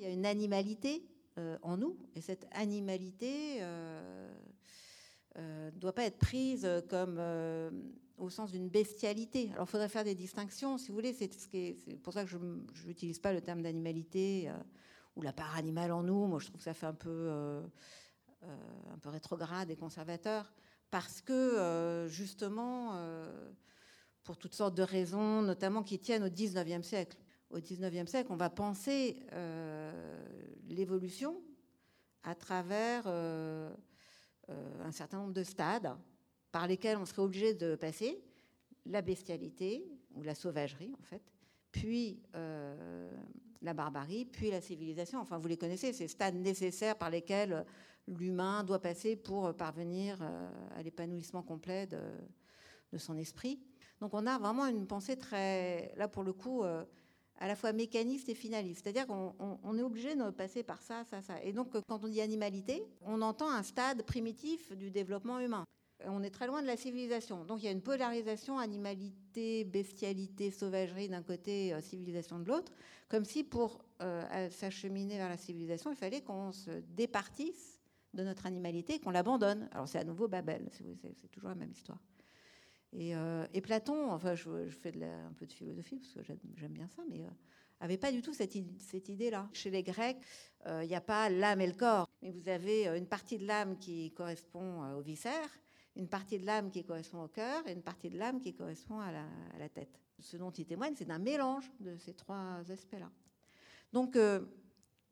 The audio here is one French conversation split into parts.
Il y a une animalité euh, en nous, et cette animalité euh, euh, doit pas être prise comme au sens d'une bestialité. Alors il faudrait faire des distinctions, si vous voulez, c'est pour ça que je n'utilise pas le terme d'animalité ou la part animale en nous. Moi, je trouve que ça fait un peu, un peu rétrograde et conservateur, parce que justement, pour toutes sortes de raisons, notamment qui tiennent au 19e siècle au XIXe siècle, on va penser euh, l'évolution à travers euh, euh, un certain nombre de stades par lesquels on serait obligé de passer la bestialité ou la sauvagerie en fait, puis la barbarie, puis la civilisation. Enfin, vous les connaissez, ces stades nécessaires par lesquels l'humain doit passer pour parvenir à l'épanouissement complet de, son esprit. Donc on a vraiment une pensée très, là pour le coup, à la fois mécaniste et finaliste. C'est-à-dire qu'on est obligé de passer par ça, ça, ça. Et donc, quand on dit animalité, on entend un stade primitif du développement humain. On est très loin de la civilisation. Donc, il y a une polarisation animalité, bestialité, sauvagerie d'un côté, euh, civilisation de l'autre, comme si pour euh, s'acheminer vers la civilisation, il fallait qu'on se départisse de notre animalité qu'on l'abandonne. Alors, c'est à nouveau Babel, c'est toujours la même histoire. Euh, et, Platon, enfin, je, fais un peu de philosophie parce que j'aime bien ça, mais euh, avait pas du tout cette, idée-là. Chez les Grecs, euh, il n'y a pas l'âme et le corps, mais vous avez une partie de l'âme qui correspond au viscère, une partie de l'âme qui correspond au cœur et une partie de l'âme qui correspond à la, à la, tête. Ce dont il témoigne, c'est un mélange de ces trois aspects-là. Donc,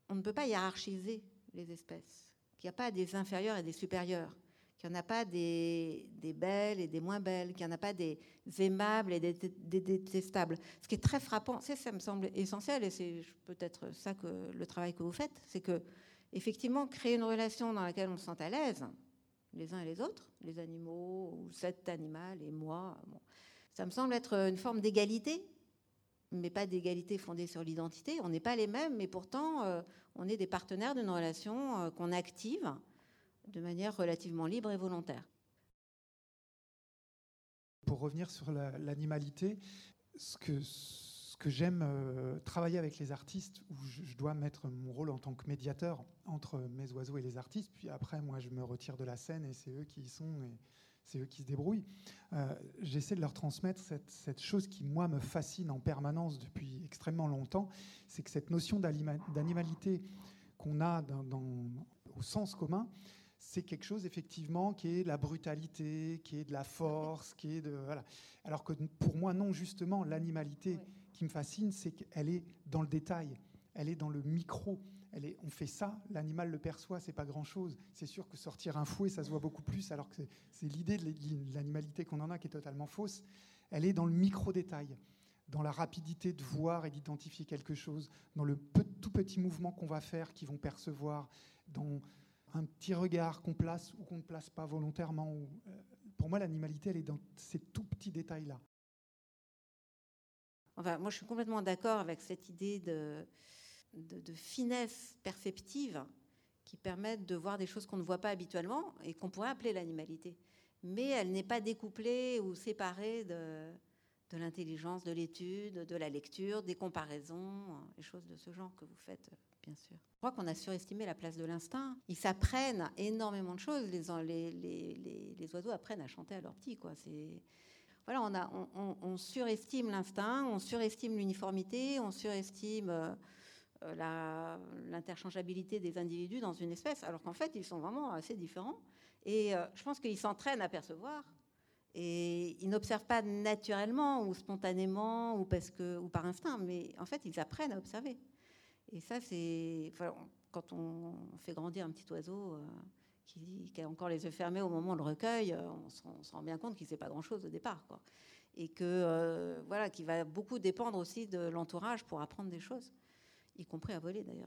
on ne peut pas hiérarchiser les espèces. Il n'y a pas des inférieurs et des supérieurs qu'il n'y en a pas des, belles et des moins belles, qu'il n'y en a pas des aimables et des, détestables. Ce qui est très frappant, ça, ça me semble essentiel, et c'est peut-être ça que le travail que vous faites, c'est que effectivement créer une relation dans laquelle on se sent à l'aise, les uns et les autres, les animaux ou cet animal et moi, ça me semble être une forme d'égalité, mais pas d'égalité fondée sur l'identité. On n'est pas les mêmes, mais pourtant euh, on est des partenaires d'une relation euh, qu'on active de manière relativement libre et volontaire. Pour revenir sur l'animalité, ce que, j'aime euh, travailler avec les artistes, où je, dois mettre mon rôle en tant que médiateur entre mes oiseaux et les artistes, puis après, moi, je me retire de la scène et c'est eux qui y sont et c'est eux qui se débrouillent. Euh, j'essaie de leur transmettre cette, chose qui, moi, me fascine en permanence depuis extrêmement longtemps, c'est que cette notion d'animalité qu'on a au sens commun, c'est quelque chose effectivement qui est de la brutalité, qui est de la force, qui est de voilà. Alors que pour moi non justement l'animalité qui me fascine, c'est qu'elle est dans le détail, elle est dans le micro. Elle est, on fait ça, l'animal le perçoit, c'est pas grand chose. C'est sûr que sortir un fouet, ça se voit beaucoup plus, alors que c'est l'idée de l'animalité qu'on en a qui est totalement fausse. Elle est dans le micro détail, dans la rapidité de voir et d'identifier quelque chose, dans le tout petit mouvement qu'on va faire, qui vont percevoir, dans un petit regard qu'on place ou qu'on ne place pas volontairement. Euh, pour moi, l'animalité, elle est dans ces tout petits détails-là. Enfin, moi, je suis complètement d'accord avec cette idée de, finesse perceptive qui permettent de voir des choses qu'on ne voit pas habituellement et qu'on pourrait appeler l'animalité. Mais elle n'est pas découplée ou séparée de, de l'intelligence, de l'étude, de la lecture, des comparaisons, des choses de ce genre que vous faites bien sûr. Je crois qu'on a surestimé la place de l'instinct. Ils s'apprennent énormément de choses. Les, oiseaux apprennent à chanter à leurs petits. Quoi. Voilà, on, a, surestime l'instinct, on surestime l'uniformité, on surestime euh, l'interchangeabilité des individus dans une espèce, alors qu'en fait, ils sont vraiment assez différents. Et euh, je pense qu'ils s'entraînent à percevoir. Et ils n'observent pas naturellement ou spontanément ou, parce que, ou par instinct, mais en fait, ils apprennent à observer. Et ça, c'est. quand on fait grandir un petit oiseau euh, qui, a encore les yeux fermés au moment où on le recueille, euh, on, se rend bien compte qu'il ne sait pas grand-chose au départ. Quoi. Et que, euh, voilà, qu'il va beaucoup dépendre aussi de l'entourage pour apprendre des choses, y compris à voler d'ailleurs.